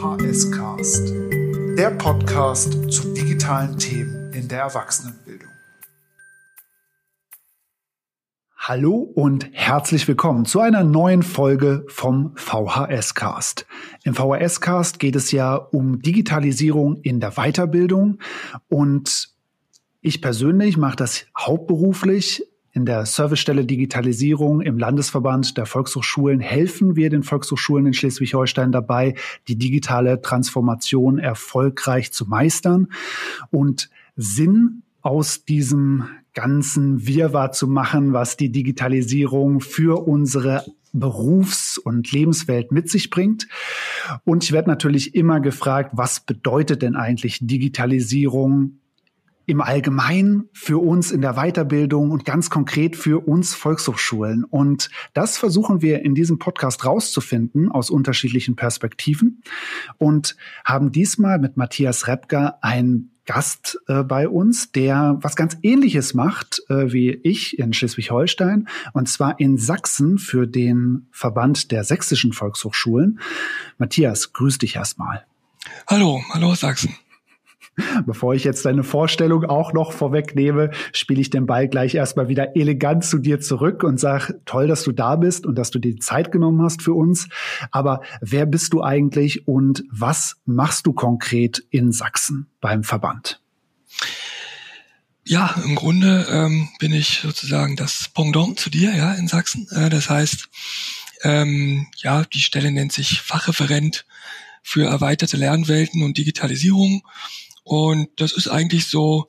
VHS Cast, der Podcast zu digitalen Themen in der Erwachsenenbildung. Hallo und herzlich willkommen zu einer neuen Folge vom VHS Cast. Im VHS Cast geht es ja um Digitalisierung in der Weiterbildung und ich persönlich mache das hauptberuflich in der Servicestelle Digitalisierung im Landesverband der Volkshochschulen helfen wir den Volkshochschulen in Schleswig-Holstein dabei, die digitale Transformation erfolgreich zu meistern. Und Sinn aus diesem ganzen Wirrwarr zu machen, was die Digitalisierung für unsere Berufs- und Lebenswelt mit sich bringt. Und ich werde natürlich immer gefragt, was bedeutet denn eigentlich Digitalisierung im Allgemeinen für uns in der Weiterbildung und ganz konkret für uns Volkshochschulen. Und das versuchen wir in diesem Podcast rauszufinden aus unterschiedlichen Perspektiven und haben diesmal mit Matthias Repker einen Gast äh, bei uns, der was ganz ähnliches macht äh, wie ich in Schleswig-Holstein und zwar in Sachsen für den Verband der sächsischen Volkshochschulen. Matthias, grüß dich erstmal. Hallo, hallo Sachsen. Bevor ich jetzt deine Vorstellung auch noch vorwegnehme, spiele ich den Ball gleich erstmal wieder elegant zu dir zurück und sag, toll, dass du da bist und dass du dir die Zeit genommen hast für uns. Aber wer bist du eigentlich und was machst du konkret in Sachsen beim Verband? Ja, im Grunde ähm, bin ich sozusagen das Pendant zu dir, ja, in Sachsen. Äh, das heißt, ähm, ja, die Stelle nennt sich Fachreferent für erweiterte Lernwelten und Digitalisierung. Und das ist eigentlich so,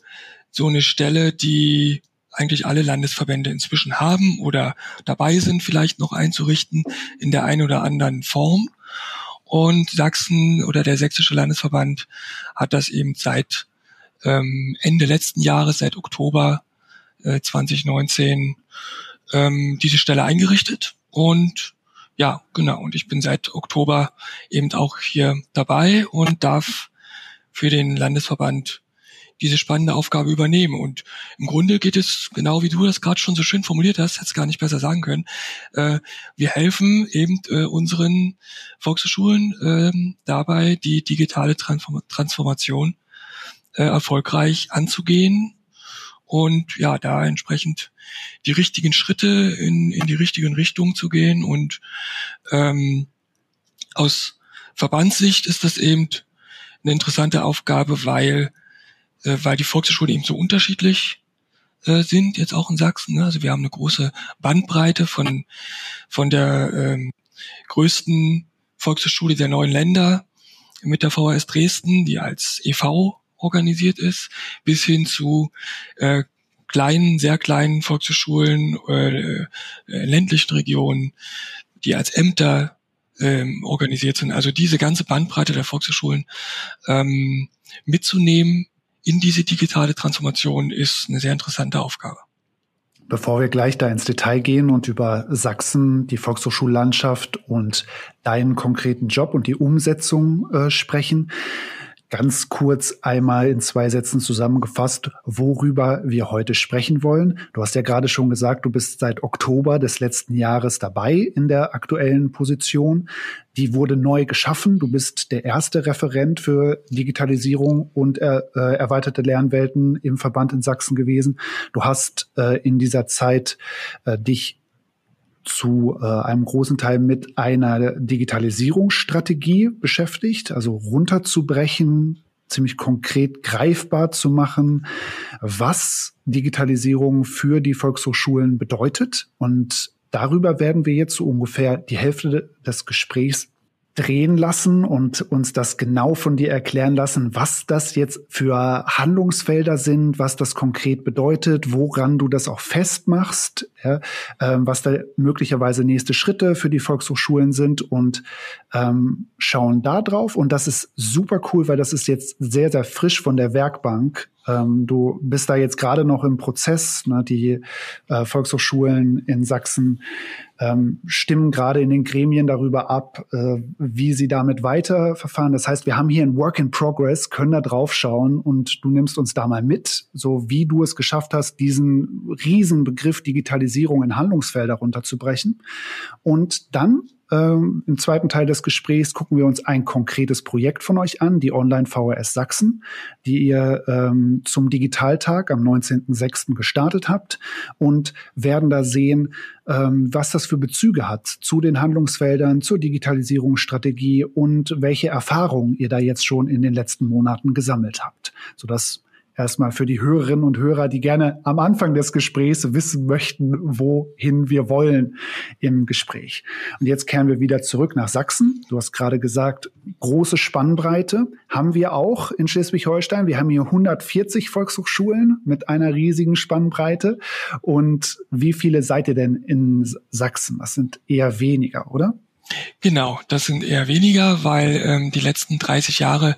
so eine Stelle, die eigentlich alle Landesverbände inzwischen haben oder dabei sind, vielleicht noch einzurichten in der einen oder anderen Form. Und Sachsen oder der Sächsische Landesverband hat das eben seit ähm, Ende letzten Jahres, seit Oktober äh, 2019, ähm, diese Stelle eingerichtet. Und ja, genau. Und ich bin seit Oktober eben auch hier dabei und darf für den Landesverband diese spannende Aufgabe übernehmen. Und im Grunde geht es, genau wie du das gerade schon so schön formuliert hast, hätte es gar nicht besser sagen können, äh, wir helfen eben äh, unseren Volkshochschulen äh, dabei, die digitale Transform Transformation äh, erfolgreich anzugehen und ja, da entsprechend die richtigen Schritte in, in die richtigen Richtungen zu gehen. Und ähm, aus Verbandssicht ist das eben eine interessante Aufgabe, weil, äh, weil die Volkshochschulen eben so unterschiedlich äh, sind, jetzt auch in Sachsen. Ne? Also wir haben eine große Bandbreite von, von der ähm, größten Volkshochschule der neuen Länder mit der VHS Dresden, die als EV organisiert ist, bis hin zu äh, kleinen, sehr kleinen Volkshochschulen, äh, äh, ländlichen Regionen, die als Ämter ähm, organisiert sind. Also diese ganze Bandbreite der Volkshochschulen ähm, mitzunehmen in diese digitale Transformation ist eine sehr interessante Aufgabe. Bevor wir gleich da ins Detail gehen und über Sachsen, die Volkshochschullandschaft und deinen konkreten Job und die Umsetzung äh, sprechen, ganz kurz einmal in zwei Sätzen zusammengefasst, worüber wir heute sprechen wollen. Du hast ja gerade schon gesagt, du bist seit Oktober des letzten Jahres dabei in der aktuellen Position. Die wurde neu geschaffen. Du bist der erste Referent für Digitalisierung und äh, erweiterte Lernwelten im Verband in Sachsen gewesen. Du hast äh, in dieser Zeit äh, dich zu äh, einem großen Teil mit einer Digitalisierungsstrategie beschäftigt, also runterzubrechen, ziemlich konkret greifbar zu machen, was Digitalisierung für die Volkshochschulen bedeutet. Und darüber werden wir jetzt so ungefähr die Hälfte des Gesprächs drehen lassen und uns das genau von dir erklären lassen, was das jetzt für Handlungsfelder sind, was das konkret bedeutet, woran du das auch festmachst, ja, äh, was da möglicherweise nächste Schritte für die Volkshochschulen sind und ähm, schauen da drauf. Und das ist super cool, weil das ist jetzt sehr, sehr frisch von der Werkbank ähm, du bist da jetzt gerade noch im Prozess. Ne? Die äh, Volkshochschulen in Sachsen ähm, stimmen gerade in den Gremien darüber ab, äh, wie sie damit weiterverfahren. Das heißt, wir haben hier ein Work in Progress, können da drauf schauen und du nimmst uns da mal mit, so wie du es geschafft hast, diesen riesen Begriff Digitalisierung in Handlungsfelder runterzubrechen. Und dann ähm, im zweiten Teil des Gesprächs gucken wir uns ein konkretes Projekt von euch an, die Online VHS Sachsen, die ihr ähm, zum Digitaltag am 19.06. gestartet habt und werden da sehen, ähm, was das für Bezüge hat zu den Handlungsfeldern, zur Digitalisierungsstrategie und welche Erfahrungen ihr da jetzt schon in den letzten Monaten gesammelt habt, sodass erstmal für die Hörerinnen und Hörer, die gerne am Anfang des Gesprächs wissen möchten, wohin wir wollen im Gespräch. Und jetzt kehren wir wieder zurück nach Sachsen. Du hast gerade gesagt, große Spannbreite haben wir auch in Schleswig-Holstein. Wir haben hier 140 Volkshochschulen mit einer riesigen Spannbreite. Und wie viele seid ihr denn in Sachsen? Das sind eher weniger, oder? Genau, das sind eher weniger, weil ähm, die letzten 30 Jahre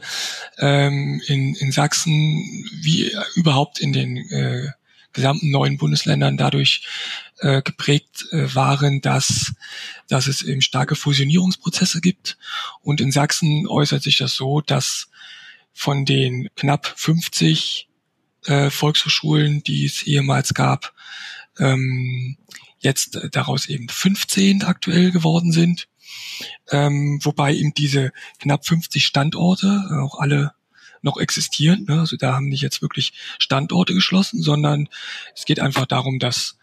ähm, in, in Sachsen wie überhaupt in den äh, gesamten neuen Bundesländern dadurch äh, geprägt äh, waren, dass, dass es eben starke Fusionierungsprozesse gibt. Und in Sachsen äußert sich das so, dass von den knapp 50 äh, Volkshochschulen, die es ehemals gab, ähm, jetzt daraus eben 15 aktuell geworden sind ähm, wobei eben diese knapp 50 Standorte äh, auch alle noch existieren. Ne? Also da haben nicht jetzt wirklich Standorte geschlossen, sondern es geht einfach darum, dass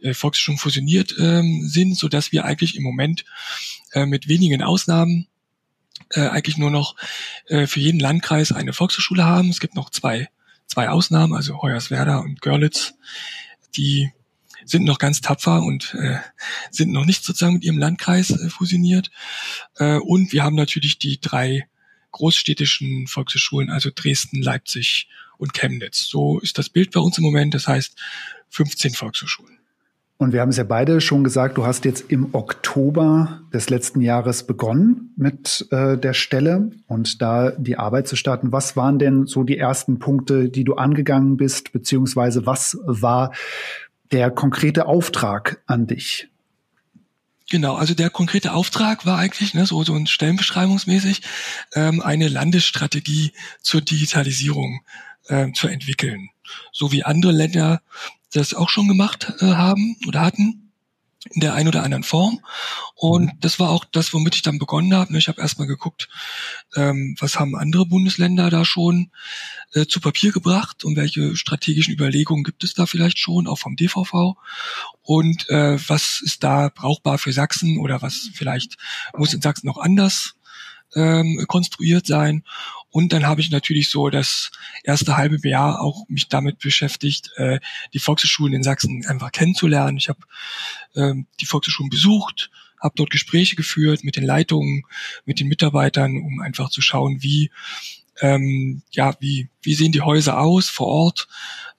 äh, Volkshochschulen fusioniert ähm, sind, so dass wir eigentlich im Moment äh, mit wenigen Ausnahmen äh, eigentlich nur noch äh, für jeden Landkreis eine Volkshochschule haben. Es gibt noch zwei, zwei Ausnahmen, also Hoyerswerda und Görlitz, die sind noch ganz tapfer und äh, sind noch nicht sozusagen mit ihrem Landkreis äh, fusioniert. Äh, und wir haben natürlich die drei großstädtischen Volkshochschulen, also Dresden, Leipzig und Chemnitz. So ist das Bild bei uns im Moment. Das heißt 15 Volkshochschulen. Und wir haben es ja beide schon gesagt, du hast jetzt im Oktober des letzten Jahres begonnen mit äh, der Stelle und da die Arbeit zu starten. Was waren denn so die ersten Punkte, die du angegangen bist, beziehungsweise was war der konkrete Auftrag an dich? Genau, also der konkrete Auftrag war eigentlich ne, so, so ein Stellenbeschreibungsmäßig ähm, eine Landesstrategie zur Digitalisierung äh, zu entwickeln, so wie andere Länder das auch schon gemacht äh, haben oder hatten in der ein oder anderen Form. Und mhm. das war auch das, womit ich dann begonnen habe. Ich habe erstmal geguckt, ähm, was haben andere Bundesländer da schon äh, zu Papier gebracht und welche strategischen Überlegungen gibt es da vielleicht schon, auch vom DVV. Und äh, was ist da brauchbar für Sachsen oder was vielleicht muss in Sachsen noch anders ähm, konstruiert sein. Und dann habe ich natürlich so das erste halbe Jahr auch mich damit beschäftigt, äh, die Volkshochschulen in Sachsen einfach kennenzulernen. Ich habe ähm, die Volkshochschulen besucht, habe dort Gespräche geführt mit den Leitungen, mit den Mitarbeitern, um einfach zu schauen, wie ähm, ja, wie, wie sehen die Häuser aus vor Ort,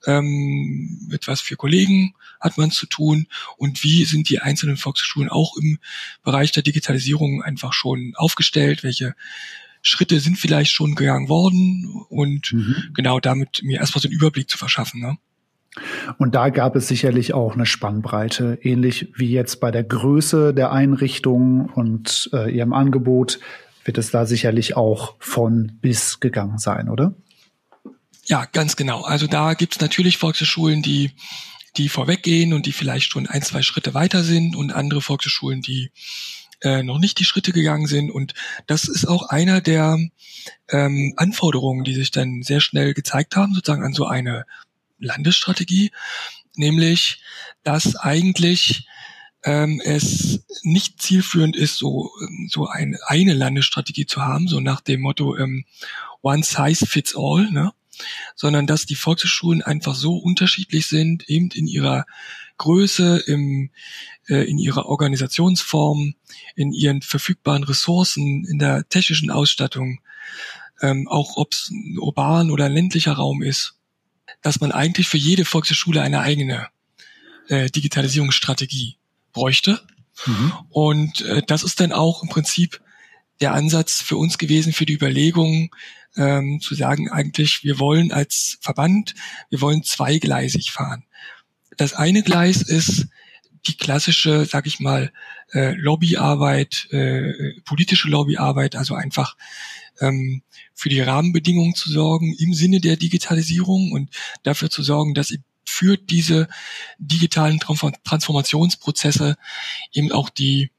ähm, mit was für Kollegen hat man zu tun und wie sind die einzelnen Volkshochschulen auch im Bereich der Digitalisierung einfach schon aufgestellt, welche Schritte sind vielleicht schon gegangen worden und mhm. genau damit mir erstmal so einen Überblick zu verschaffen. Ne? Und da gab es sicherlich auch eine Spannbreite, ähnlich wie jetzt bei der Größe der Einrichtung und äh, ihrem Angebot wird es da sicherlich auch von bis gegangen sein, oder? Ja, ganz genau. Also da gibt's natürlich Volkshochschulen, die, die vorweggehen und die vielleicht schon ein, zwei Schritte weiter sind und andere Volkshochschulen, die äh, noch nicht die Schritte gegangen sind. Und das ist auch einer der ähm, Anforderungen, die sich dann sehr schnell gezeigt haben, sozusagen an so eine Landesstrategie, nämlich dass eigentlich ähm, es nicht zielführend ist, so, so ein, eine Landesstrategie zu haben, so nach dem Motto ähm, One Size Fits All, ne? sondern dass die Volkshochschulen einfach so unterschiedlich sind, eben in ihrer Größe, im, äh, in ihrer Organisationsform, in ihren verfügbaren Ressourcen, in der technischen Ausstattung, ähm, auch ob es ein urban oder ein ländlicher Raum ist, dass man eigentlich für jede Volkshochschule eine eigene äh, Digitalisierungsstrategie bräuchte. Mhm. Und äh, das ist dann auch im Prinzip der Ansatz für uns gewesen, für die Überlegung, ähm, zu sagen, eigentlich, wir wollen als Verband, wir wollen zweigleisig fahren. Das eine Gleis ist die klassische, sag ich mal, äh, Lobbyarbeit, äh, politische Lobbyarbeit, also einfach ähm, für die Rahmenbedingungen zu sorgen im Sinne der Digitalisierung und dafür zu sorgen, dass für diese digitalen Transformationsprozesse eben auch die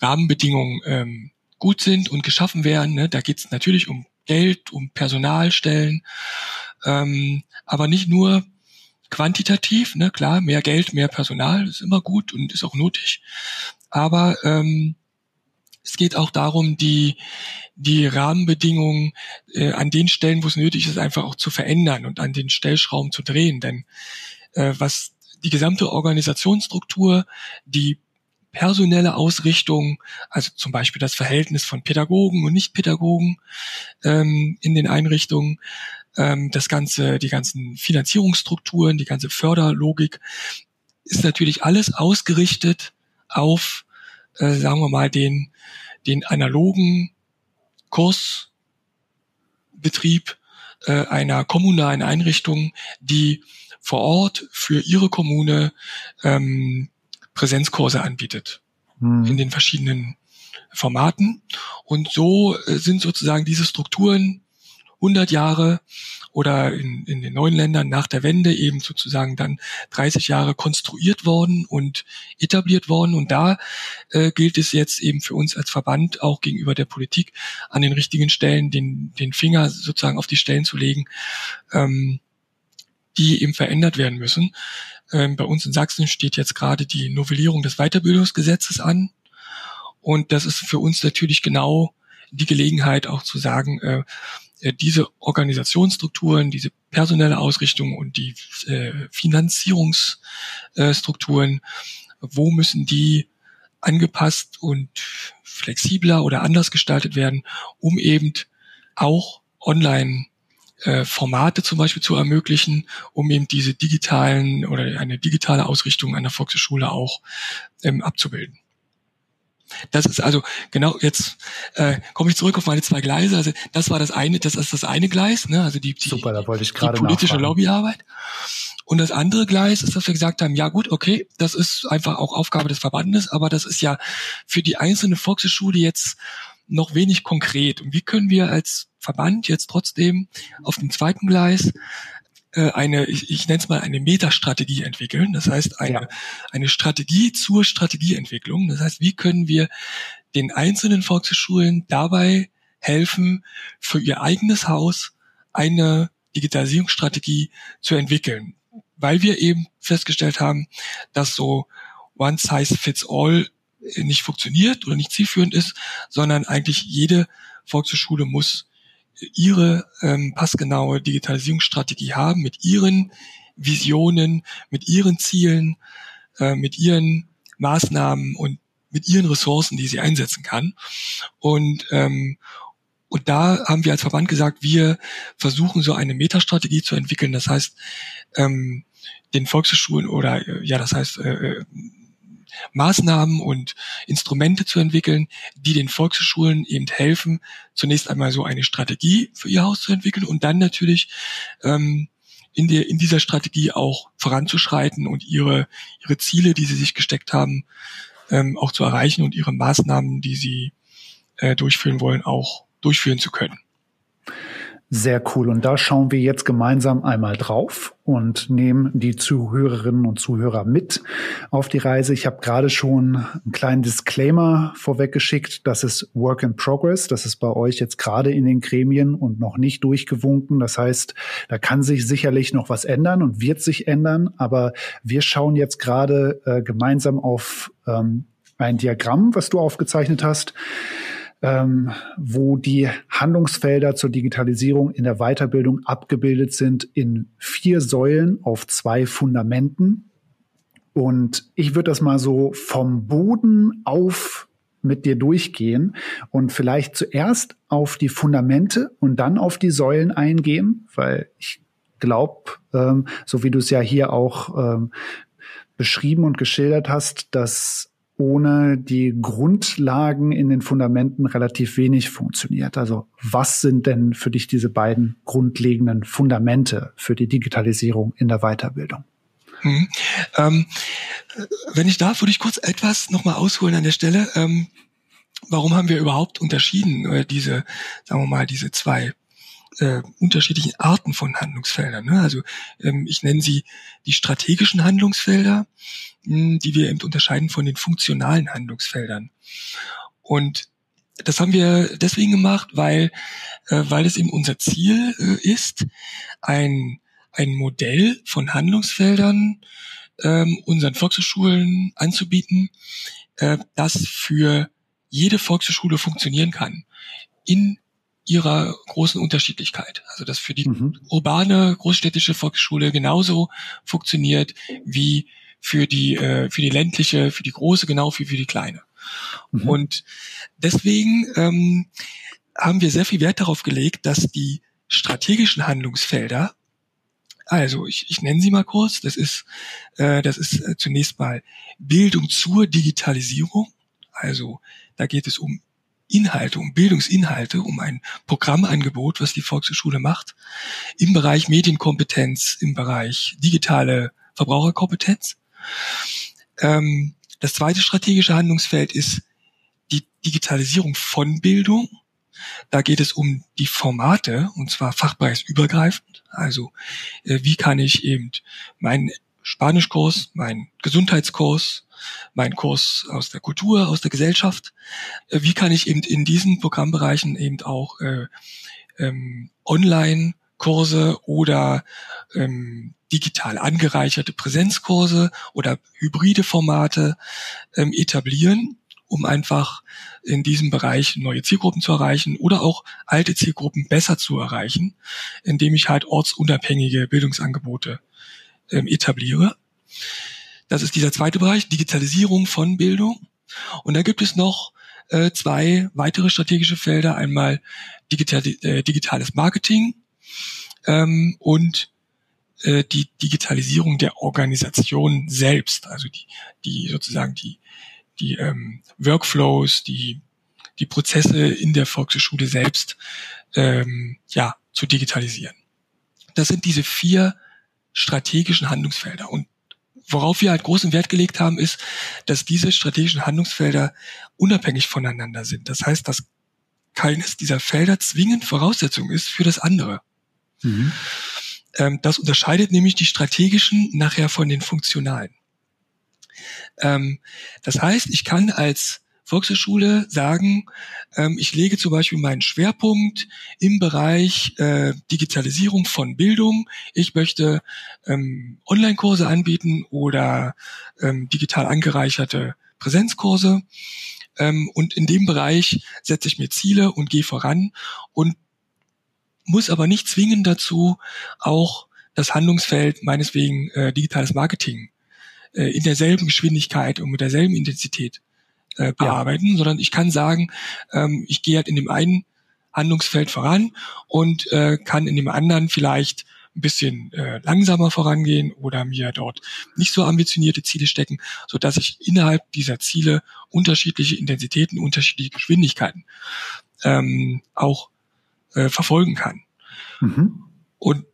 Rahmenbedingungen ähm, gut sind und geschaffen werden. Ne? Da geht es natürlich um Geld, um Personalstellen, ähm, aber nicht nur quantitativ, ne, klar, mehr Geld, mehr Personal ist immer gut und ist auch nötig. Aber ähm, es geht auch darum, die, die Rahmenbedingungen äh, an den Stellen, wo es nötig ist, einfach auch zu verändern und an den Stellschrauben zu drehen. Denn äh, was die gesamte Organisationsstruktur, die personelle Ausrichtung, also zum Beispiel das Verhältnis von Pädagogen und Nichtpädagogen ähm, in den Einrichtungen, ähm, das ganze, die ganzen Finanzierungsstrukturen, die ganze Förderlogik, ist natürlich alles ausgerichtet auf, äh, sagen wir mal, den, den analogen Kursbetrieb äh, einer kommunalen Einrichtung, die vor Ort für ihre Kommune ähm, Präsenzkurse anbietet hm. in den verschiedenen Formaten. Und so äh, sind sozusagen diese Strukturen 100 Jahre oder in, in den neuen Ländern nach der Wende eben sozusagen dann 30 Jahre konstruiert worden und etabliert worden. Und da äh, gilt es jetzt eben für uns als Verband auch gegenüber der Politik an den richtigen Stellen den, den Finger sozusagen auf die Stellen zu legen, ähm, die eben verändert werden müssen. Ähm, bei uns in Sachsen steht jetzt gerade die Novellierung des Weiterbildungsgesetzes an. Und das ist für uns natürlich genau die Gelegenheit auch zu sagen, äh, diese Organisationsstrukturen, diese personelle Ausrichtung und die äh, Finanzierungsstrukturen, wo müssen die angepasst und flexibler oder anders gestaltet werden, um eben auch online äh, Formate zum Beispiel zu ermöglichen, um eben diese digitalen oder eine digitale Ausrichtung einer Volkshochschule auch ähm, abzubilden. Das ist also genau jetzt äh, komme ich zurück auf meine zwei Gleise. Also das war das eine, das ist das eine Gleis, ne? Also die, die, Super, da wollte ich die politische nachfragen. Lobbyarbeit. Und das andere Gleis ist, dass wir gesagt haben, ja gut, okay, das ist einfach auch Aufgabe des Verbandes, aber das ist ja für die einzelne Volkshochschule jetzt noch wenig konkret. Und wie können wir als Verband jetzt trotzdem auf dem zweiten Gleis eine, ich, ich nenne es mal eine Metastrategie entwickeln. Das heißt, eine, ja. eine Strategie zur Strategieentwicklung. Das heißt, wie können wir den einzelnen Volkshochschulen dabei helfen, für ihr eigenes Haus eine Digitalisierungsstrategie zu entwickeln. Weil wir eben festgestellt haben, dass so One Size Fits All nicht funktioniert oder nicht zielführend ist, sondern eigentlich jede Volkshochschule muss ihre ähm, passgenaue Digitalisierungsstrategie haben mit ihren Visionen, mit ihren Zielen, äh, mit ihren Maßnahmen und mit ihren Ressourcen, die sie einsetzen kann. Und ähm, und da haben wir als Verband gesagt, wir versuchen so eine Metastrategie zu entwickeln. Das heißt, ähm, den Volkshochschulen oder äh, ja, das heißt äh, äh Maßnahmen und Instrumente zu entwickeln, die den Volkshochschulen eben helfen, zunächst einmal so eine Strategie für ihr Haus zu entwickeln und dann natürlich ähm, in, der, in dieser Strategie auch voranzuschreiten und ihre, ihre Ziele, die sie sich gesteckt haben, ähm, auch zu erreichen und ihre Maßnahmen, die sie äh, durchführen wollen, auch durchführen zu können. Sehr cool. Und da schauen wir jetzt gemeinsam einmal drauf und nehmen die Zuhörerinnen und Zuhörer mit auf die Reise. Ich habe gerade schon einen kleinen Disclaimer vorweggeschickt. Das ist Work in Progress. Das ist bei euch jetzt gerade in den Gremien und noch nicht durchgewunken. Das heißt, da kann sich sicherlich noch was ändern und wird sich ändern. Aber wir schauen jetzt gerade äh, gemeinsam auf ähm, ein Diagramm, was du aufgezeichnet hast ähm, wo die Handlungsfelder zur Digitalisierung in der Weiterbildung abgebildet sind in vier Säulen auf zwei Fundamenten. Und ich würde das mal so vom Boden auf mit dir durchgehen und vielleicht zuerst auf die Fundamente und dann auf die Säulen eingehen, weil ich glaube, ähm, so wie du es ja hier auch ähm, beschrieben und geschildert hast, dass ohne die Grundlagen in den Fundamenten relativ wenig funktioniert. Also was sind denn für dich diese beiden grundlegenden Fundamente für die Digitalisierung in der Weiterbildung? Hm. Ähm, wenn ich darf, würde ich kurz etwas nochmal ausholen an der Stelle. Ähm, warum haben wir überhaupt unterschieden, äh, diese, sagen wir mal, diese zwei äh, unterschiedlichen Arten von Handlungsfeldern. Ne? Also ähm, ich nenne sie die strategischen Handlungsfelder, mh, hm, die wir eben unterscheiden von den funktionalen Handlungsfeldern. Und das haben wir deswegen gemacht, weil, äh, weil es eben unser Ziel äh, ist, ein, ein Modell von Handlungsfeldern ähm, unseren Volkshochschulen anzubieten, äh, das für jede Volkshochschule funktionieren kann. In ihrer großen Unterschiedlichkeit. Also dass für die mhm. urbane großstädtische Volksschule genauso funktioniert wie für die äh, für die ländliche, für die große genau wie für die kleine. Mhm. Und deswegen ähm, haben wir sehr viel Wert darauf gelegt, dass die strategischen Handlungsfelder also ich, ich nenne sie mal kurz. Das ist, äh, das ist äh, zunächst mal Bildung zur Digitalisierung. Also da geht es um Inhalte, um Bildungsinhalte, um ein Programmangebot, was die Volkshochschule macht, im Bereich Medienkompetenz, im Bereich digitale Verbraucherkompetenz. Ähm, das zweite strategische Handlungsfeld ist die Digitalisierung von Bildung. Da geht es um die Formate, und zwar fachbereichsübergreifend. Also äh, wie kann ich eben meinen Spanischkurs, meinen Gesundheitskurs, meinen Kurs aus der Kultur, aus der Gesellschaft, äh, wie kann ich eben in diesen Programmbereichen eben auch äh, ähm, online Kurse oder ähm, digital angereicherte Präsenzkurse oder hybride Formate ähm, etablieren um einfach in diesem Bereich neue Zielgruppen zu erreichen oder auch alte Zielgruppen besser zu erreichen, indem ich halt ortsunabhängige Bildungsangebote ähm, etabliere. Das ist dieser zweite Bereich, Digitalisierung von Bildung. Und da gibt es noch äh, zwei weitere strategische Felder. Einmal digital, äh, digitales Marketing ähm, und äh, die Digitalisierung der Organisation selbst, also die, die sozusagen die die ähm, Workflows, die, die Prozesse in der Volkshochschule selbst ähm, ja, zu digitalisieren. Das sind diese vier strategischen Handlungsfelder. Und worauf wir halt großen Wert gelegt haben, ist, dass diese strategischen Handlungsfelder unabhängig voneinander sind. Das heißt, dass keines dieser Felder zwingend Voraussetzung ist für das andere. Mhm. Ähm, das unterscheidet nämlich die strategischen nachher von den funktionalen. Ähm, das heißt, ich kann als Volkshochschule sagen, ähm, ich lege zum Beispiel meinen Schwerpunkt im Bereich äh, Digitalisierung von Bildung. Ich möchte ähm, Online-Kurse anbieten oder ähm, digital angereicherte Präsenzkurse. Ähm, und in dem Bereich setze ich mir Ziele und gehe voran und muss aber nicht zwingend dazu auch das Handlungsfeld meineswegen äh, digitales Marketing äh, in derselben Geschwindigkeit und mit derselben Intensität äh, bearbeiten, ja. sondern ich kann sagen, ähm, ich gehe halt in dem einen Handlungsfeld voran und äh, kann in dem anderen vielleicht ein bisschen äh, langsamer vorangehen oder mir dort nicht so ambitionierte Ziele stecken, so dass ich innerhalb dieser Ziele unterschiedliche Intensitäten, unterschiedliche Geschwindigkeiten ähm, auch äh, verfolgen kann. Mhm. Und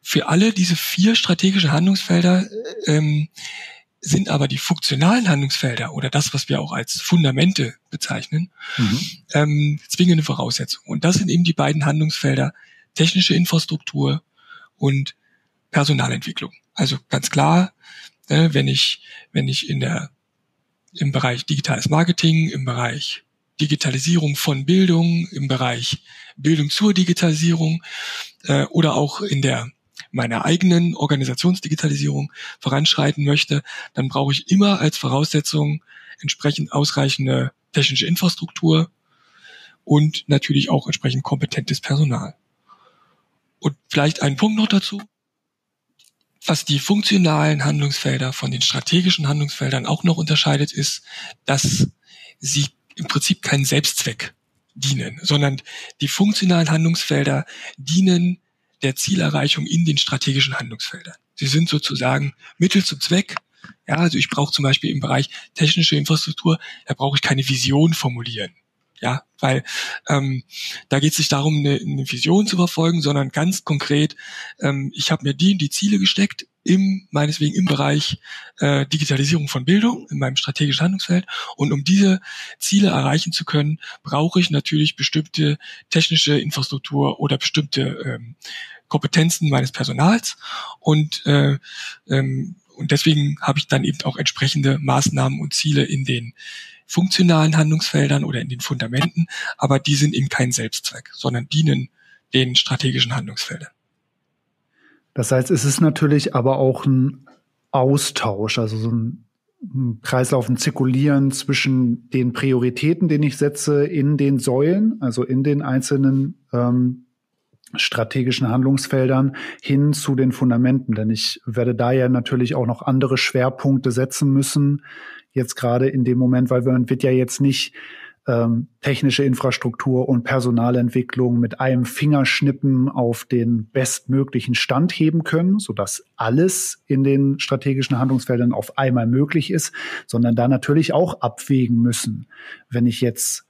für alle diese vier strategischen Handlungsfelder ähm, sind aber die funktionalen Handlungsfelder oder das, was wir auch als Fundamente bezeichnen, mhm. ähm, zwingende Voraussetzungen. Und das sind eben die beiden Handlungsfelder technische Infrastruktur und Personalentwicklung. Also ganz klar, äh, wenn ich, wenn ich in der, im Bereich digitales Marketing, im Bereich Digitalisierung von Bildung, im Bereich Bildung zur Digitalisierung äh, oder auch in der meiner eigenen Organisationsdigitalisierung voranschreiten möchte, dann brauche ich immer als Voraussetzung entsprechend ausreichende technische Infrastruktur und natürlich auch entsprechend kompetentes Personal. Und vielleicht ein Punkt noch dazu. Was die funktionalen Handlungsfelder von den strategischen Handlungsfeldern auch noch unterscheidet, ist, dass sie im Prinzip keinen Selbstzweck dienen, sondern die funktionalen Handlungsfelder dienen der Zielerreichung in den strategischen Handlungsfeldern. Sie sind sozusagen Mittel zum Zweck. Ja, also ich brauche zum Beispiel im Bereich technische Infrastruktur, da brauche ich keine Vision formulieren. Ja, weil ähm, da geht es nicht darum, eine, eine Vision zu verfolgen, sondern ganz konkret, ähm, ich habe mir die und die Ziele gesteckt, im, meineswegen im Bereich äh, Digitalisierung von Bildung, in meinem strategischen Handlungsfeld. Und um diese Ziele erreichen zu können, brauche ich natürlich bestimmte technische Infrastruktur oder bestimmte ähm, Kompetenzen meines Personals. Und, äh, ähm, und deswegen habe ich dann eben auch entsprechende Maßnahmen und Ziele in den funktionalen Handlungsfeldern oder in den Fundamenten, aber die sind eben kein Selbstzweck, sondern dienen den strategischen Handlungsfeldern. Das heißt, es ist natürlich aber auch ein Austausch, also so ein, Kreislauf, ein Zirkulieren zwischen den Prioritäten, den ich setze in den Säulen, also in den einzelnen ähm, strategischen Handlungsfeldern hin zu den Fundamenten. Denn ich werde da ja natürlich auch noch andere Schwerpunkte setzen müssen. Jetzt gerade in dem Moment, weil man wird ja jetzt nicht ähm, technische Infrastruktur und Personalentwicklung mit einem Fingerschnippen auf den bestmöglichen Stand heben können, sodass alles in den strategischen Handlungsfeldern auf einmal möglich ist, sondern da natürlich auch abwägen müssen. Wenn ich jetzt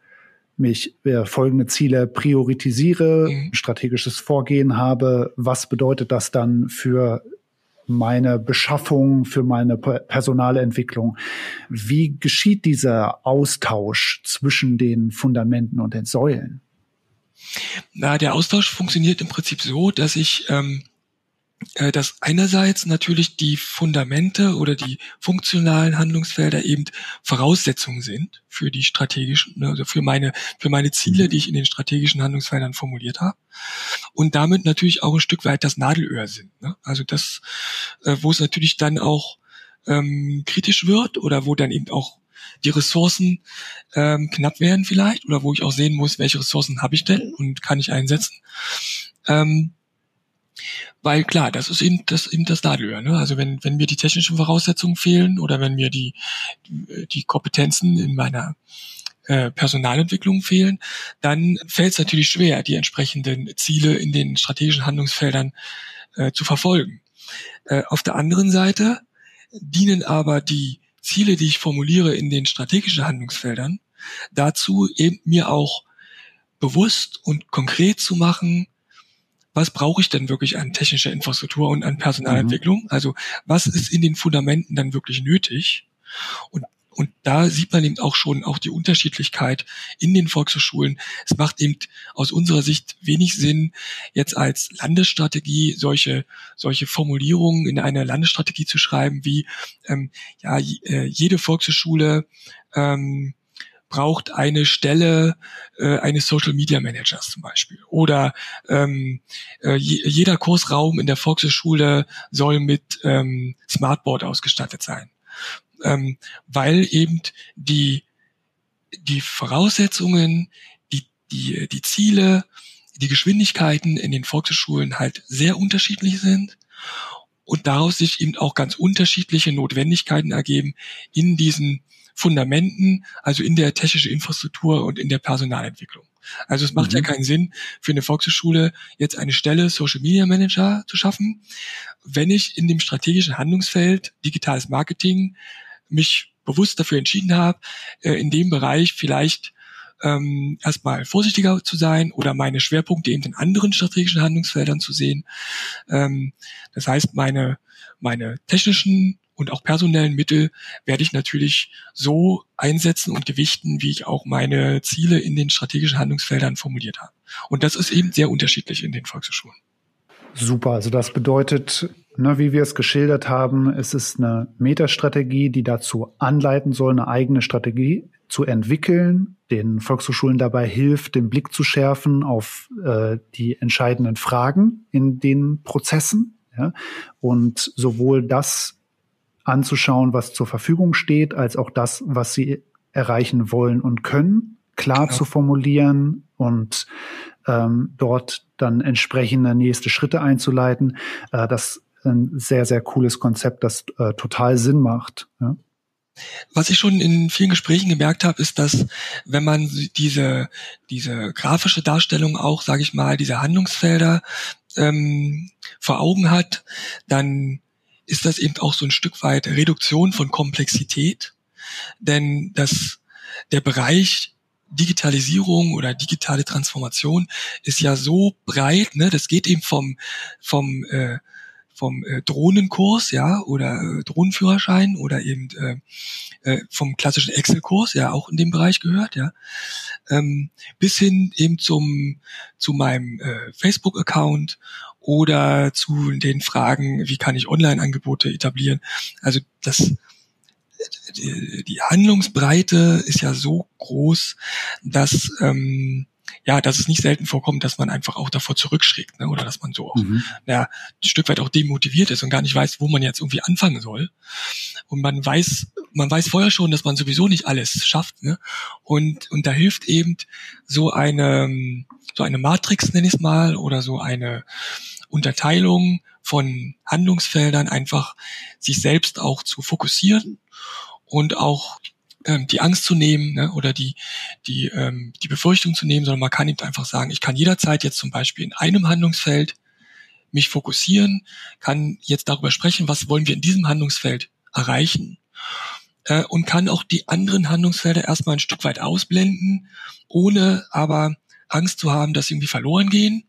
mich äh, folgende Ziele priorisiere, mhm. strategisches Vorgehen habe, was bedeutet das dann für meine Beschaffung, für meine Personalentwicklung. Wie geschieht dieser Austausch zwischen den Fundamenten und den Säulen? Na, der Austausch funktioniert im Prinzip so, dass ich ähm, äh, dass einerseits natürlich die Fundamente oder die funktionalen Handlungsfelder eben Voraussetzungen sind für die strategischen, ne, also für meine, für meine Ziele, mhm. die ich in den strategischen Handlungsfeldern formuliert habe. Und damit natürlich auch ein Stück weit das Nadelöhr sind. Ne? Also das, äh, wo es natürlich dann auch ähm, kritisch wird oder wo dann eben auch die Ressourcen ähm, knapp werden vielleicht oder wo ich auch sehen muss, welche Ressourcen habe ich denn und kann ich einsetzen. Ähm, weil klar, das ist eben das, eben das Nadelöhr. Ne? Also wenn, wenn mir die technischen Voraussetzungen fehlen oder wenn mir die, die Kompetenzen in meiner äh, Personalentwicklung fehlen, dann fällt es natürlich schwer, die entsprechenden Ziele in den strategischen Handlungsfeldern äh, zu verfolgen. Äh, auf der anderen Seite dienen aber die Ziele, die ich formuliere in den strategischen Handlungsfeldern, dazu eben mir auch bewusst und konkret zu machen, was brauche ich denn wirklich an technischer Infrastruktur und an Personalentwicklung? Mhm. Also was ist in den Fundamenten dann wirklich nötig? Und und da sieht man eben auch schon auch die Unterschiedlichkeit in den Volkshochschulen. Es macht eben aus unserer Sicht wenig Sinn, jetzt als Landesstrategie solche, solche Formulierungen in einer Landesstrategie zu schreiben, wie ähm, ja, äh, jede Volkshochschule ähm, braucht eine Stelle äh, eines Social Media Managers zum Beispiel. Oder ähm, äh, jeder Kursraum in der Volkshochschule soll mit ähm, Smartboard ausgestattet sein. Ähm, weil eben die, die Voraussetzungen, die, die, die Ziele, die Geschwindigkeiten in den Volkshochschulen halt sehr unterschiedlich sind und daraus sich eben auch ganz unterschiedliche Notwendigkeiten ergeben in diesen Fundamenten, also in der technischen Infrastruktur und in der Personalentwicklung. Also es macht mhm. ja keinen Sinn, für eine Volkshochschule jetzt eine Stelle Social Media Manager zu schaffen, wenn ich in dem strategischen Handlungsfeld digitales Marketing mich bewusst dafür entschieden habe, äh, in dem Bereich vielleicht ähm, erstmal vorsichtiger zu sein oder meine Schwerpunkte eben in anderen strategischen Handlungsfeldern zu sehen. Ähm, das heißt, meine, meine technischen und auch personellen Mittel werde ich natürlich so einsetzen und gewichten, wie ich auch meine Ziele in den strategischen Handlungsfeldern formuliert habe. Und das ist eben sehr unterschiedlich in den Volkshochschulen. Super, also das bedeutet, ne, wie wir es geschildert haben, es ist eine Metastrategie, die dazu anleiten soll, eine eigene Strategie zu entwickeln, den Volkshochschulen dabei hilft, den Blick zu schärfen auf äh, die entscheidenden Fragen in den Prozessen. Ja? Und sowohl das anzuschauen, was zur Verfügung steht, als auch das, was sie erreichen wollen und können, klar genau. zu formulieren und ähm, dort dann entsprechende nächste Schritte einzuleiten. Äh, das ist ein sehr, sehr cooles Konzept, das äh, total Sinn macht. Ja. Was ich schon in vielen Gesprächen gemerkt habe, ist, dass wenn man diese diese grafische Darstellung auch, sage ich mal, diese Handlungsfelder ähm, vor Augen hat, dann ist das eben auch so ein Stück weit Reduktion von Komplexität, denn das der Bereich Digitalisierung oder digitale Transformation ist ja so breit, ne? Das geht eben vom vom äh, vom äh, Drohnenkurs, ja, oder äh, Drohnenführerschein oder eben äh, äh, vom klassischen Excel-Kurs, ja, auch in dem Bereich gehört, ja, ähm, bis hin eben zum zu meinem äh, Facebook-Account oder zu den Fragen, wie kann ich Online-Angebote etablieren. Also das die, die Handlungsbreite ist ja so groß, dass ähm, ja, dass es nicht selten vorkommt, dass man einfach auch davor zurückschreckt, ne? oder dass man so auch, mhm. ja, ein Stück weit auch demotiviert ist und gar nicht weiß, wo man jetzt irgendwie anfangen soll. Und man weiß, man weiß vorher schon, dass man sowieso nicht alles schafft, ne? Und, und da hilft eben so eine, so eine Matrix, nenne ich es mal, oder so eine Unterteilung von Handlungsfeldern einfach sich selbst auch zu fokussieren und auch ähm, die Angst zu nehmen ne, oder die, die, ähm, die Befürchtung zu nehmen, sondern man kann eben einfach sagen, ich kann jederzeit jetzt zum Beispiel in einem Handlungsfeld mich fokussieren, kann jetzt darüber sprechen, was wollen wir in diesem Handlungsfeld erreichen äh, und kann auch die anderen Handlungsfelder erstmal ein Stück weit ausblenden, ohne aber Angst zu haben, dass sie irgendwie verloren gehen,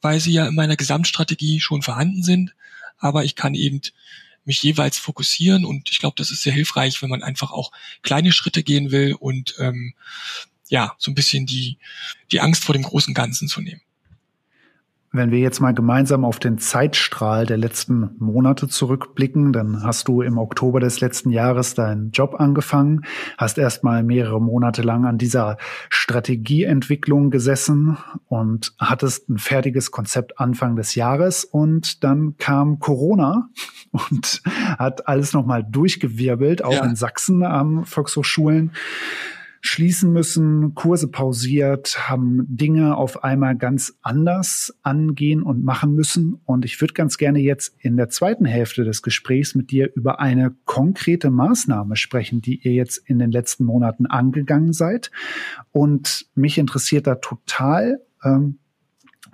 weil sie ja in meiner Gesamtstrategie schon vorhanden sind. Aber ich kann eben mich jeweils fokussieren und ich glaube, das ist sehr hilfreich, wenn man einfach auch kleine Schritte gehen will und ähm, ja, so ein bisschen die, die Angst vor dem großen Ganzen zu nehmen. Wenn wir jetzt mal gemeinsam auf den Zeitstrahl der letzten Monate zurückblicken, dann hast du im Oktober des letzten Jahres deinen Job angefangen, hast erstmal mehrere Monate lang an dieser Strategieentwicklung gesessen und hattest ein fertiges Konzept Anfang des Jahres und dann kam Corona und hat alles nochmal durchgewirbelt, auch ja. in Sachsen am Volkshochschulen schließen müssen, Kurse pausiert, haben Dinge auf einmal ganz anders angehen und machen müssen. Und ich würde ganz gerne jetzt in der zweiten Hälfte des Gesprächs mit dir über eine konkrete Maßnahme sprechen, die ihr jetzt in den letzten Monaten angegangen seid. Und mich interessiert da total, ähm,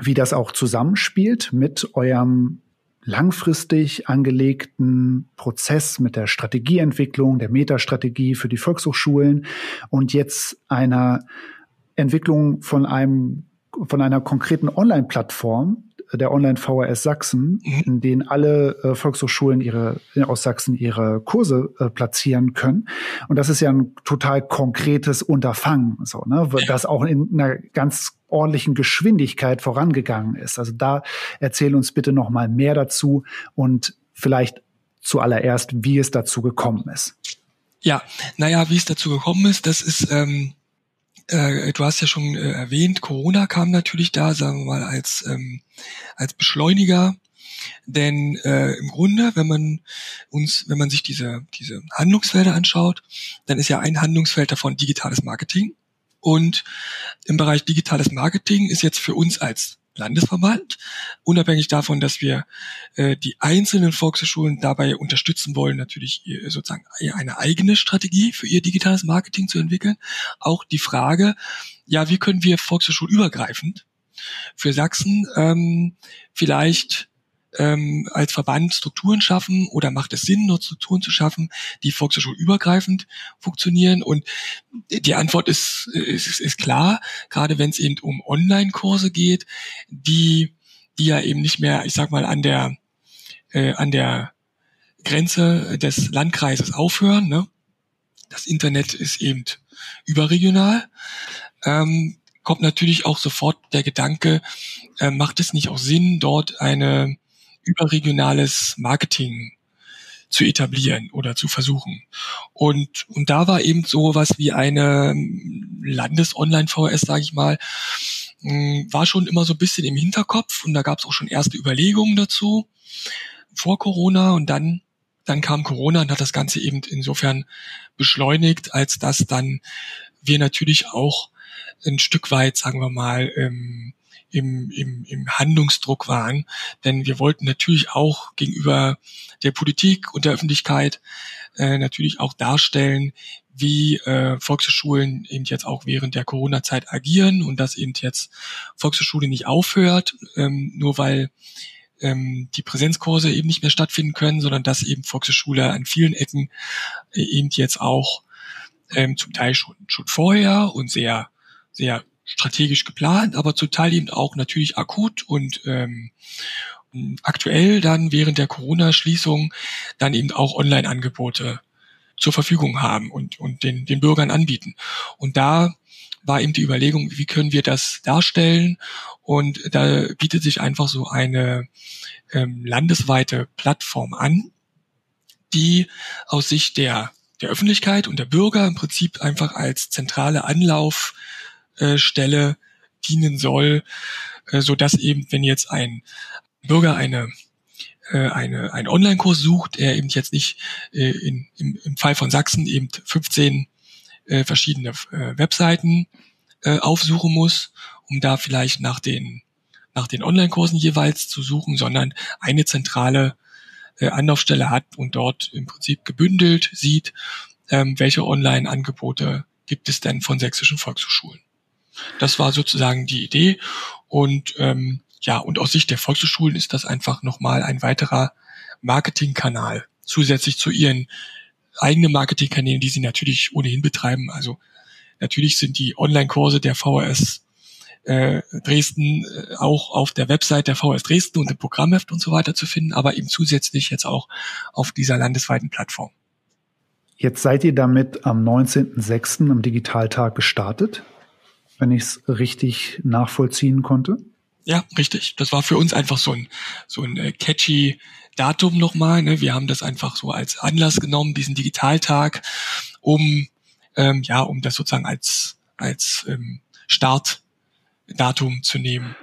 wie das auch zusammenspielt mit eurem langfristig angelegten Prozess mit der Strategieentwicklung, der Metastrategie für die Volkshochschulen und jetzt einer Entwicklung von einem von einer konkreten Online-Plattform, der Online-VHS Sachsen, mhm. in denen alle äh, Volkshochschulen ihre, aus Sachsen ihre Kurse äh, platzieren können. Und das ist ja ein total konkretes Unterfangen, so, ne, das auch in einer ganz ordentlichen Geschwindigkeit vorangegangen ist. Also da erzähl uns bitte noch mal mehr dazu und vielleicht zuallererst, wie es dazu gekommen ist. Ja, naja, wie es dazu gekommen ist, das ist, ähm, äh, du hast ja schon äh, erwähnt, Corona kam natürlich da, sagen wir mal, als, ähm, als Beschleuniger. Denn äh, im Grunde, wenn man uns, wenn man sich diese, diese Handlungsfelder anschaut, dann ist ja ein Handlungsfeld davon digitales Marketing. Und im Bereich digitales Marketing ist jetzt für uns als Landesverband, unabhängig davon, dass wir äh, die einzelnen Volkshochschulen dabei unterstützen wollen, natürlich sozusagen eine eigene Strategie für ihr digitales Marketing zu entwickeln. Auch die Frage, ja, wie können wir volkshochschulübergreifend für Sachsen ähm, vielleicht ähm, als Verband Strukturen schaffen oder macht es Sinn, nur Strukturen zu schaffen, die volkshochschulübergreifend funktionieren? Und die Antwort ist, ist, ist klar, gerade wenn es eben um Online-Kurse geht, die, die ja eben nicht mehr, ich sag mal, an der, äh, an der Grenze des Landkreises aufhören. Ne? Das Internet ist eben überregional. Ähm, kommt natürlich auch sofort der Gedanke, äh, macht es nicht auch Sinn, dort eine überregionales Marketing zu etablieren oder zu versuchen. Und, und da war eben so was wie eine Landes-Online-VS, sage ich mal, hm, war schon immer so ein bisschen im Hinterkopf und da gab es auch schon erste Überlegungen dazu vor Corona und dann dann kam Corona und hat das Ganze eben insofern beschleunigt, als dass dann wir natürlich auch ein Stück weit, sagen wir mal, ähm, im, im, im Handlungsdruck waren. Denn wir wollten natürlich auch gegenüber der Politik und der Öffentlichkeit äh, natürlich auch darstellen, wie äh, Volkshochschulen eben jetzt auch während der Corona-Zeit agieren und dass eben jetzt Volkshochschule nicht aufhört, ähm, nur weil ähm, die Präsenzkurse eben nicht mehr stattfinden können, sondern dass eben Volkshochschule an vielen Ecken äh, eben jetzt auch ähm, zum Teil schon, schon vorher und sehr sehr strategisch geplant, aber zum Teil eben auch natürlich akut und ähm, aktuell dann während der Corona-Schließung dann eben auch Online-Angebote zur Verfügung haben und, und den, den Bürgern anbieten. Und da war eben die Überlegung, wie können wir das darstellen? Und da bietet sich einfach so eine ähm, landesweite Plattform an, die aus Sicht der, der Öffentlichkeit und der Bürger im Prinzip einfach als zentrale Anlaufstelle dienen soll, äh, so dass eben, wenn jetzt ein Bürger eine äh, eine, einen Online-Kurs sucht, er eben jetzt nicht äh, in, im, im Fall von Sachsen eben 15 äh, verschiedene äh, Webseiten äh, aufsuchen muss, um da vielleicht nach den nach den Online-Kursen jeweils zu suchen, sondern eine zentrale äh, Anlaufstelle hat und dort im Prinzip gebündelt sieht, ähm, welche Online-Angebote gibt es denn von sächsischen Volkshochschulen. Das war sozusagen die Idee und ähm, ja, und aus Sicht der Volkshochschulen ist das einfach nochmal ein weiterer Marketingkanal zusätzlich zu ihren eigenen Marketingkanälen, die sie natürlich ohnehin betreiben. Also natürlich sind die Online-Kurse der VHS äh, Dresden äh, auch auf der Website der VS Dresden und im Programmheft und so weiter zu finden, aber eben zusätzlich jetzt auch auf dieser landesweiten Plattform. Jetzt seid ihr damit am 19.06. am Digitaltag gestartet, wenn ich es richtig nachvollziehen konnte. Ja, richtig. Das war für uns einfach so ein, so ein äh, catchy Datum nochmal. Ne? Wir haben das einfach so als Anlass genommen, diesen Digitaltag, um ähm, ja, um das sozusagen als als ähm, Start Datum zu nehmen.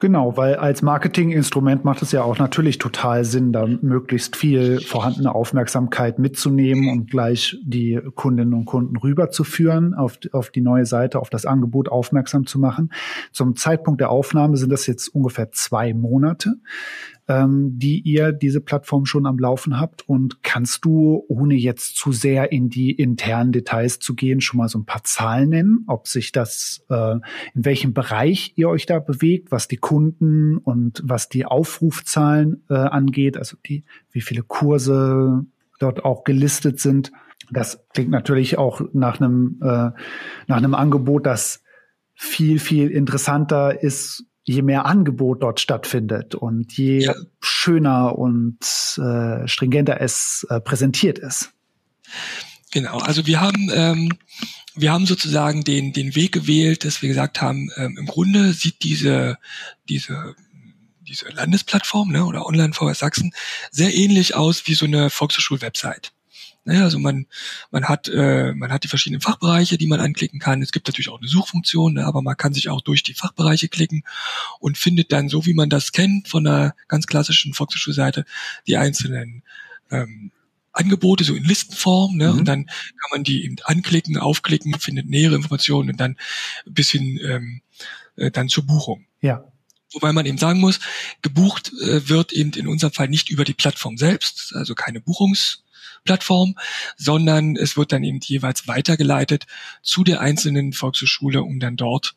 Genau, weil als Marketinginstrument macht es ja auch natürlich total Sinn, da möglichst viel vorhandene Aufmerksamkeit mitzunehmen und gleich die Kundinnen und Kunden rüberzuführen auf, auf die neue Seite, auf das Angebot aufmerksam zu machen. Zum Zeitpunkt der Aufnahme sind das jetzt ungefähr zwei Monate ähm, die ihr diese Plattform schon am Laufen habt? Und kannst du, ohne jetzt zu sehr in die internen Details zu gehen, schon mal so ein paar Zahlen nennen, ob sich das, äh, in welchem Bereich ihr euch da bewegt, was die Kunden und was die Aufrufzahlen äh, angeht, also die, wie viele Kurse dort auch gelistet sind? Das klingt natürlich auch nach einem, äh, nach einem Angebot, das viel, viel interessanter ist je mehr Angebot dort stattfindet und je ja. schöner und äh, stringenter es äh, präsentiert ist. Genau, also wir haben ähm, wir haben sozusagen den den Weg gewählt, dass wir gesagt haben, ähm, im Grunde sieht diese diese diese Landesplattform ne, oder Online VS Sachsen sehr ähnlich aus wie so eine Volkshochschul-Website. Ne, also man, man hat, äh, man hat die verschiedenen Fachbereiche, die man anklicken kann. Es gibt natürlich auch eine Suchfunktion, ne, aber man kann sich auch durch die Fachbereiche klicken und findet dann, so wie man das kennt von einer ganz klassischen Volkshochschulseite, die einzelnen ähm, Angebote so in Listenform, ne? Mhm. Und dann kann man die eben anklicken, aufklicken, findet nähere Informationen und dann bis hin ähm, äh, dann zur Buchung. Ja. Wobei man eben sagen muss, gebucht äh, wird eben in unserem Fall nicht über die Plattform selbst, also keine Buchungs Plattform, sondern es wird dann eben jeweils weitergeleitet zu der einzelnen Volkshochschule, um dann dort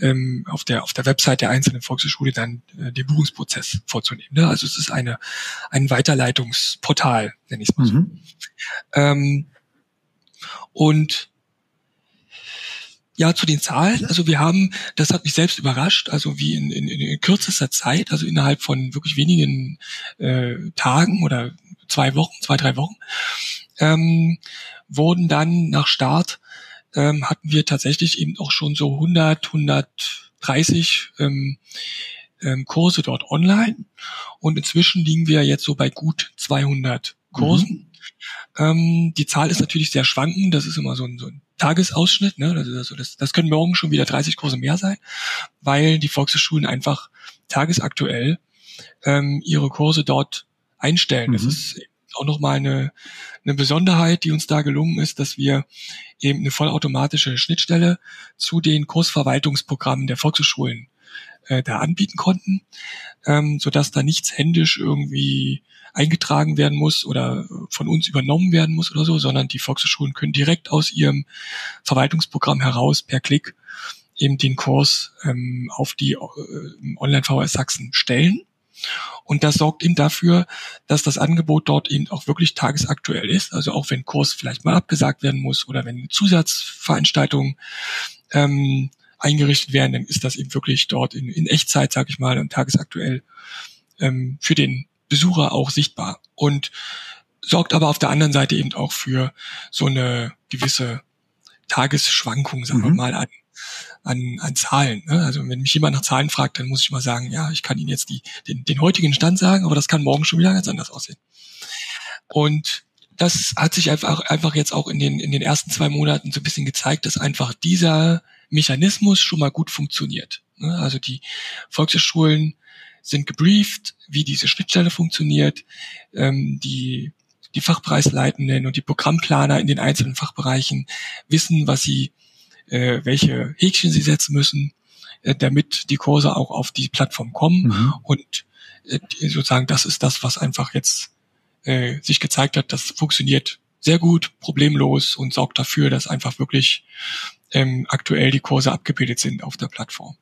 ähm, auf der auf der Website der einzelnen Volkshochschule dann äh, den Buchungsprozess vorzunehmen. Ne? Also es ist eine ein Weiterleitungsportal, nenne ich es mal so. Mhm. Ähm, und ja, zu den Zahlen. Also wir haben, das hat mich selbst überrascht, also wie in, in, in kürzester Zeit, also innerhalb von wirklich wenigen äh, Tagen oder zwei Wochen, zwei, drei Wochen, ähm, wurden dann nach Start, ähm, hatten wir tatsächlich eben auch schon so 100, 130 ähm, ähm, Kurse dort online und inzwischen liegen wir jetzt so bei gut 200 Kursen. Mhm. Ähm, die Zahl ist natürlich sehr schwankend, das ist immer so ein, so ein Tagesausschnitt, ne? das, also das, das können morgen schon wieder 30 Kurse mehr sein, weil die Volkshochschulen einfach tagesaktuell ähm, ihre Kurse dort einstellen. Mhm. Das ist auch nochmal eine, eine Besonderheit, die uns da gelungen ist, dass wir eben eine vollautomatische Schnittstelle zu den Kursverwaltungsprogrammen der Volkshochschulen äh, da anbieten konnten, ähm, sodass da nichts händisch irgendwie eingetragen werden muss oder von uns übernommen werden muss oder so, sondern die Volkshochschulen können direkt aus ihrem Verwaltungsprogramm heraus per Klick eben den Kurs ähm, auf die äh, Online-VHS Sachsen stellen. Und das sorgt eben dafür, dass das Angebot dort eben auch wirklich tagesaktuell ist. Also auch wenn Kurs vielleicht mal abgesagt werden muss oder wenn eine Zusatzveranstaltung ähm, eingerichtet werden, dann ist das eben wirklich dort in, in Echtzeit, sag ich mal, und tagesaktuell ähm, für den Besucher auch sichtbar. Und sorgt aber auf der anderen Seite eben auch für so eine gewisse Tagesschwankung, sagen mhm. wir mal, an, an, an Zahlen. Ne? Also wenn mich jemand nach Zahlen fragt, dann muss ich mal sagen, ja, ich kann Ihnen jetzt die, den, den heutigen Stand sagen, aber das kann morgen schon wieder ganz anders aussehen. Und das hat sich einfach, einfach jetzt auch in den, in den ersten zwei Monaten so ein bisschen gezeigt, dass einfach dieser Mechanismus schon mal gut funktioniert. Ne? Also die Volkshochschulen sind gebrieft, wie diese Schnittstelle funktioniert. Ähm, die, die Fachpreisleitenden und die Programmplaner in den einzelnen Fachbereichen wissen, was sie, äh, welche Häkchen sie setzen müssen, äh, damit die Kurse auch auf die Plattform kommen. Mhm. Und äh, sozusagen das ist das, was einfach jetzt äh, sich gezeigt hat, das funktioniert sehr gut, problemlos und sorgt dafür, dass einfach wirklich ähm, aktuell die Kurse abgebildet sind auf der Plattform.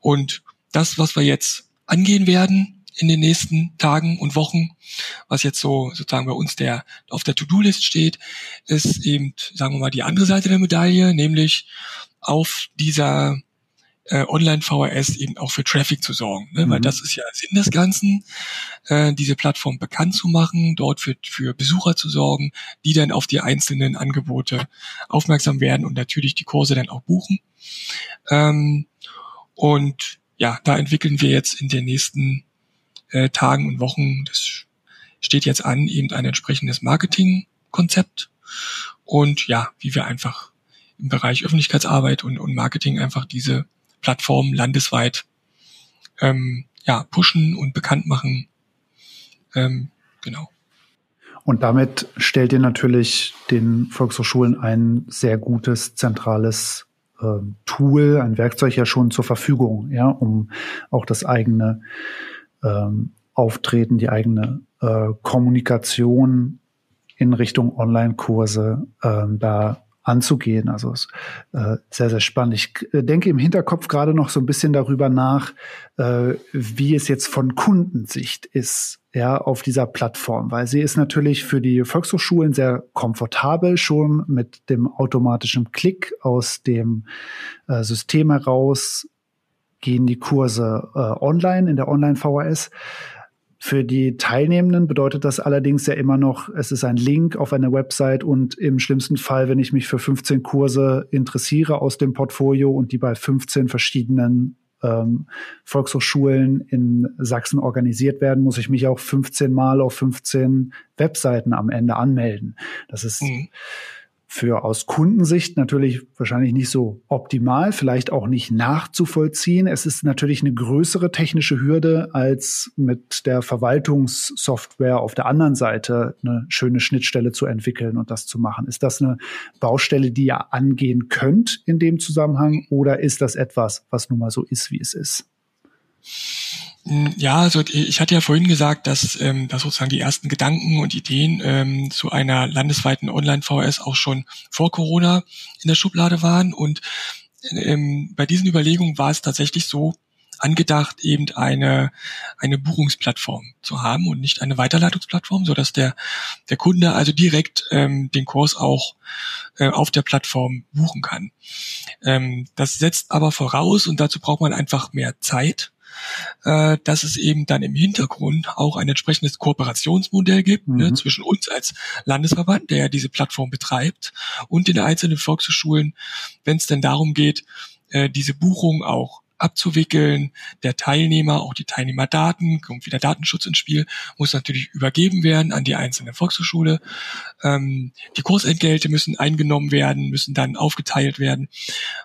Und das, was wir jetzt angehen werden in den nächsten Tagen und Wochen, was jetzt so sozusagen bei uns der auf der To-Do-List steht, ist eben, sagen wir mal, die andere Seite der Medaille, nämlich auf dieser äh, Online-VHS eben auch für Traffic zu sorgen, ne? Mhm. weil das ist ja Sinn des Ganzen, äh, diese Plattform bekannt zu machen, dort für, für Besucher zu sorgen, die dann auf die einzelnen Angebote aufmerksam werden und natürlich die Kurse dann auch buchen. Ähm, und ja, da entwickeln wir jetzt in den nächsten äh, Tagen und Wochen, das steht jetzt an, eben ein entsprechendes Marketingkonzept und ja, wie wir einfach im Bereich Öffentlichkeitsarbeit und, und Marketing einfach diese Plattformen landesweit ähm, ja, pushen und bekannt machen. Ähm, genau. Und damit stellt ihr natürlich den Volkshochschulen ein sehr gutes zentrales äh, Tool, ein Werkzeug ja schon zur Verfügung, ja, um auch das eigene ähm, Auftreten, die eigene äh, Kommunikation in Richtung Online-Kurse ähm, da anzugehen. Also ist äh, sehr, sehr spannend. Ich äh, denke im Hinterkopf gerade noch so ein bisschen darüber nach, äh, wie es jetzt von Kundensicht ist, ja, auf dieser Plattform, weil sie ist natürlich für die Volkshochschulen sehr komfortabel schon mit dem automatischen Klick aus dem äh, System heraus gehen die Kurse äh, online in der Online-VHS. Für die Teilnehmenden bedeutet das allerdings ja immer noch, es ist ein Link auf eine Website und im schlimmsten Fall, wenn ich mich für 15 Kurse interessiere aus dem Portfolio und die bei 15 verschiedenen ähm, Volkshochschulen in Sachsen organisiert werden, muss ich mich auch 15 Mal auf 15 Webseiten am Ende anmelden. Das ist mhm für aus Kundensicht natürlich wahrscheinlich nicht so optimal, vielleicht auch nicht nachzuvollziehen. Es ist natürlich eine größere technische Hürde, als mit der Verwaltungssoftware auf der anderen Seite eine schöne Schnittstelle zu entwickeln und das zu machen. Ist das eine Baustelle, die ihr angehen könnt in dem Zusammenhang oder ist das etwas, was nun mal so ist, wie es ist? Hm, ja, also ich hatte ja vorhin gesagt, dass, ähm, dass sozusagen die ersten Gedanken und Ideen ähm, zu einer landesweiten Online-VS auch schon vor Corona in der Schublade waren. Und ähm, bei diesen Überlegungen war es tatsächlich so angedacht, eben eine, eine Buchungsplattform zu haben und nicht eine Weiterleitungsplattform, so dass der, der Kunde also direkt ähm, den Kurs auch äh, auf der Plattform buchen kann. Ähm, das setzt aber voraus und dazu braucht man einfach mehr Zeit äh, dass es eben dann im Hintergrund auch ein entsprechendes Kooperationsmodell gibt ne, mhm. ne, zwischen uns als Landesverband, der ja diese Plattform betreibt, und den einzelnen Volkshochschulen, wenn es denn darum geht, äh, diese Buchung auch abzuwickeln. Der Teilnehmer, auch die Teilnehmerdaten, kommt wieder Datenschutz ins Spiel, muss natürlich übergeben werden an die einzelne Volkshochschule. Ähm, die Kursentgelte müssen eingenommen werden, müssen dann aufgeteilt werden.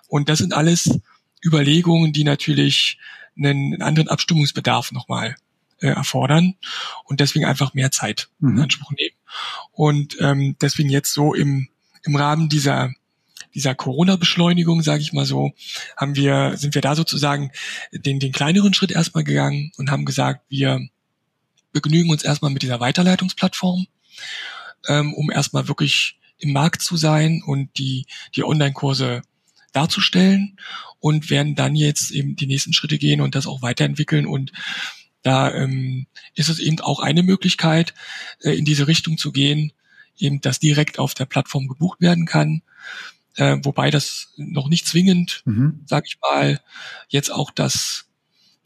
Und das sind alles Überlegungen, die natürlich einen anderen Abstimmungsbedarf nochmal äh, erfordern und deswegen einfach mehr Zeit mhm. in Anspruch nehmen. Und ähm, deswegen jetzt so im, im Rahmen dieser dieser Corona-Beschleunigung, sage ich mal so, haben wir, sind wir da sozusagen den, den kleineren Schritt erstmal gegangen und haben gesagt, wir begnügen uns erstmal mit dieser Weiterleitungsplattform, ähm, um erstmal wirklich im Markt zu sein und die, die Online-Kurse darzustellen und werden dann jetzt eben die nächsten Schritte gehen und das auch weiterentwickeln und da ähm, ist es eben auch eine Möglichkeit, äh, in diese Richtung zu gehen, eben dass direkt auf der Plattform gebucht werden kann. äh, wobei das noch nicht zwingend, mhm. sag ich mal, jetzt auch das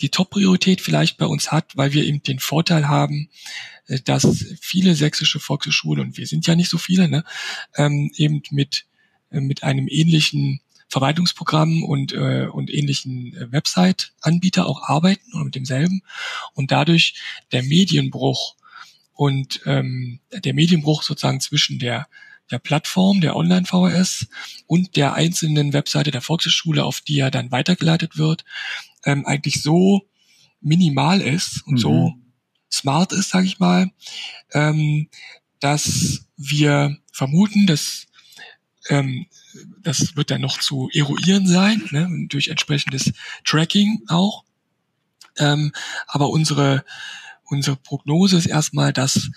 die Top-Priorität vielleicht bei uns hat, weil wir eben den Vorteil haben, äh, dass viele sächsische Volkshochschulen, und wir sind ja nicht so viele, ne, ähm, eben mit, äh, mit einem ähnlichen Verwaltungsprogramm und, äh, und ähnlichen äh, Website-Anbieter auch arbeiten oder mit demselben. Und dadurch der Medienbruch und ähm, der Medienbruch sozusagen zwischen der der Plattform, der Online-VHS und der einzelnen Webseite der Volkshochschule, auf die er dann weitergeleitet wird, ähm, eigentlich so minimal ist und mhm. so smart ist, sage ich mal, ähm, dass wir vermuten, dass ähm, das wird dann noch zu eruieren sein, ne, durch entsprechendes Tracking auch. Ähm, aber unsere, unsere Prognose ist erstmal, dass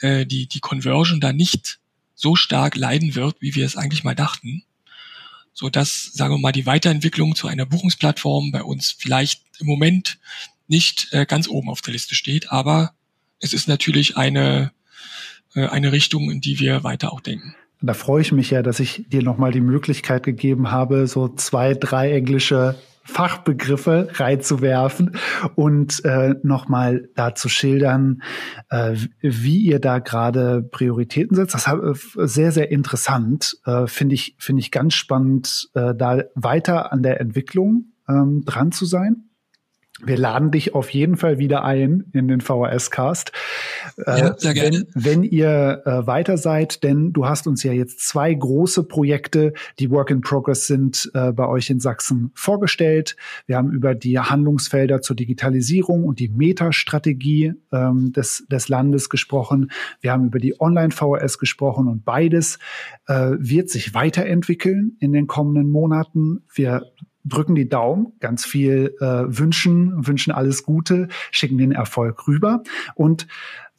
äh, die, die Conversion da nicht so stark leiden wird, wie wir es eigentlich mal dachten. So dass, sagen wir mal, die Weiterentwicklung zu einer Buchungsplattform bei uns vielleicht im Moment nicht äh, ganz oben auf der Liste steht, aber es ist natürlich eine, äh, eine Richtung, in die wir weiter auch denken. Da freue ich mich ja, dass ich dir nochmal die Möglichkeit gegeben habe, so zwei, drei englische Fachbegriffe reinzuwerfen und äh, nochmal da zu schildern, äh, wie ihr da gerade Prioritäten setzt. Das ist äh, sehr, sehr interessant. Äh, Finde ich, finde ich ganz spannend, äh, da weiter an der Entwicklung ähm, dran zu sein. Wir laden dich auf jeden Fall wieder ein in den VHS-Cast. Äh, ja, sehr gerne. Wenn, wenn ihr äh, weiter seid, denn du hast uns ja jetzt zwei große Projekte, die Work in Progress sind, äh, bei euch in Sachsen vorgestellt. Wir haben über die Handlungsfelder zur Digitalisierung und die Metastrategie ähm, des, des Landes gesprochen. Wir haben über die Online-VHS gesprochen und beides äh, wird sich weiterentwickeln in den kommenden Monaten. Wir drücken die Daumen, ganz viel äh, wünschen, wünschen alles Gute, schicken den Erfolg rüber und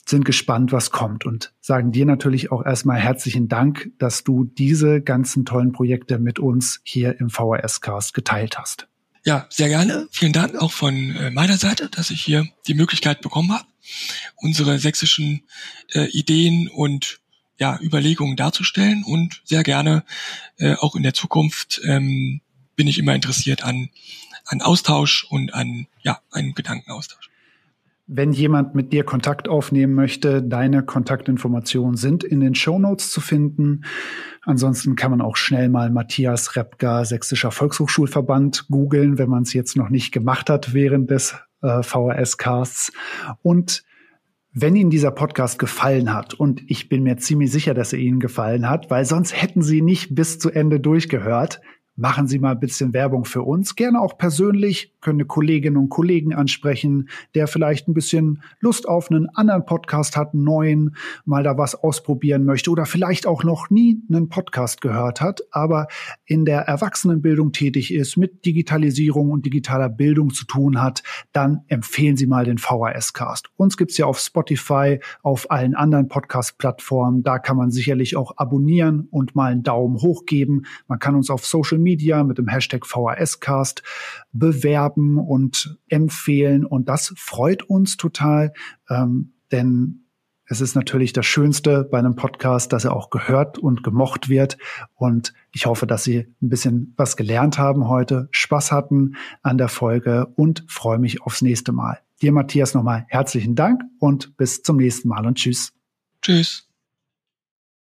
sind gespannt, was kommt und sagen dir natürlich auch erstmal herzlichen Dank, dass du diese ganzen tollen Projekte mit uns hier im VHS-Cast geteilt hast. Ja, sehr gerne. Vielen Dank auch von äh, meiner Seite, dass ich hier die Möglichkeit bekommen habe, unsere sächsischen äh, Ideen und ja, Überlegungen darzustellen und sehr gerne äh, auch in der Zukunft ähm, bin ich immer interessiert an, an Austausch und an, ja, einen Gedankenaustausch. Wenn jemand mit dir Kontakt aufnehmen möchte, deine Kontaktinformationen sind in den Show Notes zu finden. Ansonsten kann man auch schnell mal Matthias Repka, Sächsischer Volkshochschulverband, googeln, wenn man es jetzt noch nicht gemacht hat während des äh, VHS-Casts. Und wenn Ihnen dieser Podcast gefallen hat, und ich bin mir ziemlich sicher, dass er Ihnen gefallen hat, weil sonst hätten Sie nicht bis zu Ende durchgehört, machen Sie mal ein bisschen Werbung für uns. Gerne auch persönlich, können eine Kolleginnen und Kollegen ansprechen, der vielleicht ein bisschen Lust auf einen anderen Podcast hat, einen neuen, mal da was ausprobieren möchte oder vielleicht auch noch nie einen Podcast gehört hat, aber in der Erwachsenenbildung tätig ist, mit Digitalisierung und digitaler Bildung zu tun hat, dann empfehlen Sie mal den VHS-Cast. Uns gibt's ja auf Spotify, auf allen anderen Podcast-Plattformen. Da kann man sicherlich auch abonnieren und mal einen Daumen hoch geben. Man kann uns auf Social Media mit dem Hashtag VHScast bewerben und empfehlen. Und das freut uns total, ähm, denn es ist natürlich das Schönste bei einem Podcast, dass er auch gehört und gemocht wird. Und ich hoffe, dass Sie ein bisschen was gelernt haben heute, Spaß hatten an der Folge und freue mich aufs nächste Mal. Dir, Matthias, nochmal herzlichen Dank und bis zum nächsten Mal und tschüss. Tschüss.